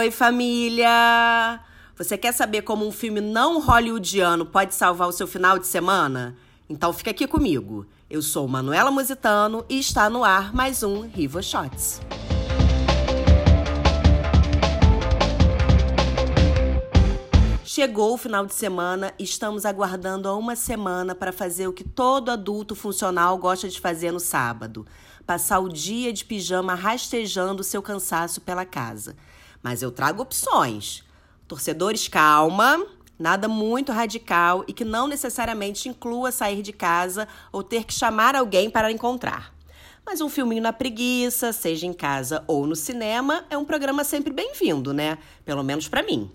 Oi, família! Você quer saber como um filme não hollywoodiano pode salvar o seu final de semana? Então fica aqui comigo. Eu sou Manuela Musitano e está no ar mais um Riva Shots. Chegou o final de semana e estamos aguardando há uma semana para fazer o que todo adulto funcional gosta de fazer no sábado: passar o dia de pijama rastejando seu cansaço pela casa. Mas eu trago opções. Torcedores, calma, nada muito radical e que não necessariamente inclua sair de casa ou ter que chamar alguém para encontrar. Mas um filminho na preguiça, seja em casa ou no cinema, é um programa sempre bem-vindo, né? Pelo menos para mim.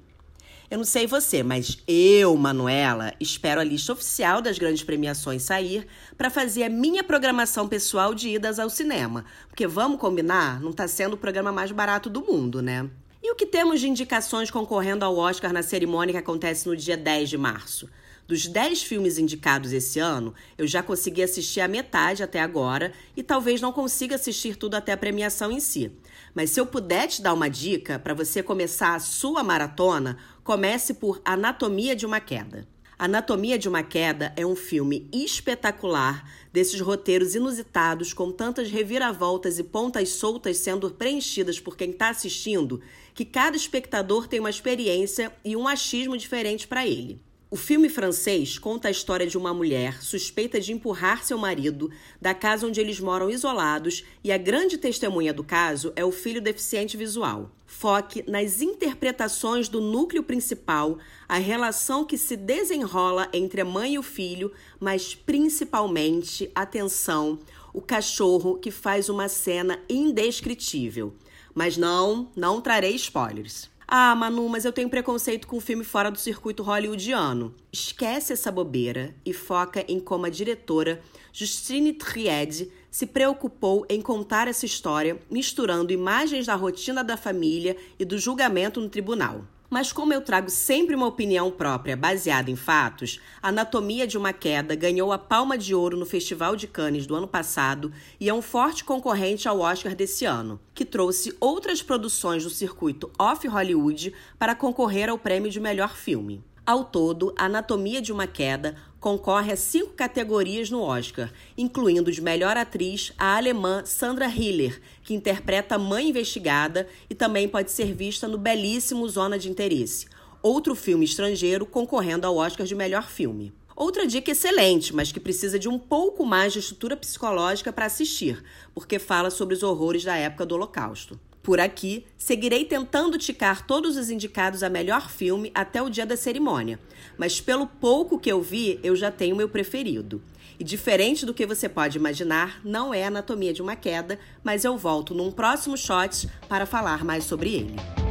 Eu não sei você, mas eu, Manuela, espero a lista oficial das grandes premiações sair para fazer a minha programação pessoal de idas ao cinema. Porque vamos combinar, não está sendo o programa mais barato do mundo, né? E o que temos de indicações concorrendo ao Oscar na cerimônia que acontece no dia 10 de março? Dos 10 filmes indicados esse ano, eu já consegui assistir a metade até agora e talvez não consiga assistir tudo até a premiação em si. Mas se eu puder te dar uma dica para você começar a sua maratona, comece por Anatomia de uma Queda. Anatomia de uma Queda é um filme espetacular desses roteiros inusitados com tantas reviravoltas e pontas soltas sendo preenchidas por quem está assistindo, que cada espectador tem uma experiência e um achismo diferente para ele. O filme francês conta a história de uma mulher suspeita de empurrar seu marido da casa onde eles moram isolados e a grande testemunha do caso é o filho deficiente visual. Foque nas interpretações do núcleo principal, a relação que se desenrola entre a mãe e o filho, mas principalmente, atenção, o cachorro que faz uma cena indescritível. Mas não, não trarei spoilers. Ah, Manu, mas eu tenho preconceito com filme fora do circuito hollywoodiano. Esquece essa bobeira e foca em como a diretora Justine Tried se preocupou em contar essa história, misturando imagens da rotina da família e do julgamento no tribunal. Mas como eu trago sempre uma opinião própria baseada em fatos, Anatomia de uma Queda ganhou a Palma de Ouro no Festival de Cannes do ano passado e é um forte concorrente ao Oscar desse ano, que trouxe outras produções do circuito off-Hollywood para concorrer ao prêmio de melhor filme. Ao todo, Anatomia de uma Queda concorre a cinco categorias no Oscar, incluindo de melhor atriz a alemã Sandra Hiller, que interpreta a mãe investigada e também pode ser vista no belíssimo Zona de Interesse, outro filme estrangeiro concorrendo ao Oscar de melhor filme. Outra dica excelente, mas que precisa de um pouco mais de estrutura psicológica para assistir, porque fala sobre os horrores da época do Holocausto. Por aqui, seguirei tentando ticar todos os indicados a melhor filme até o dia da cerimônia, mas pelo pouco que eu vi, eu já tenho meu preferido. E diferente do que você pode imaginar, não é Anatomia de uma Queda, mas eu volto num próximo shot para falar mais sobre ele.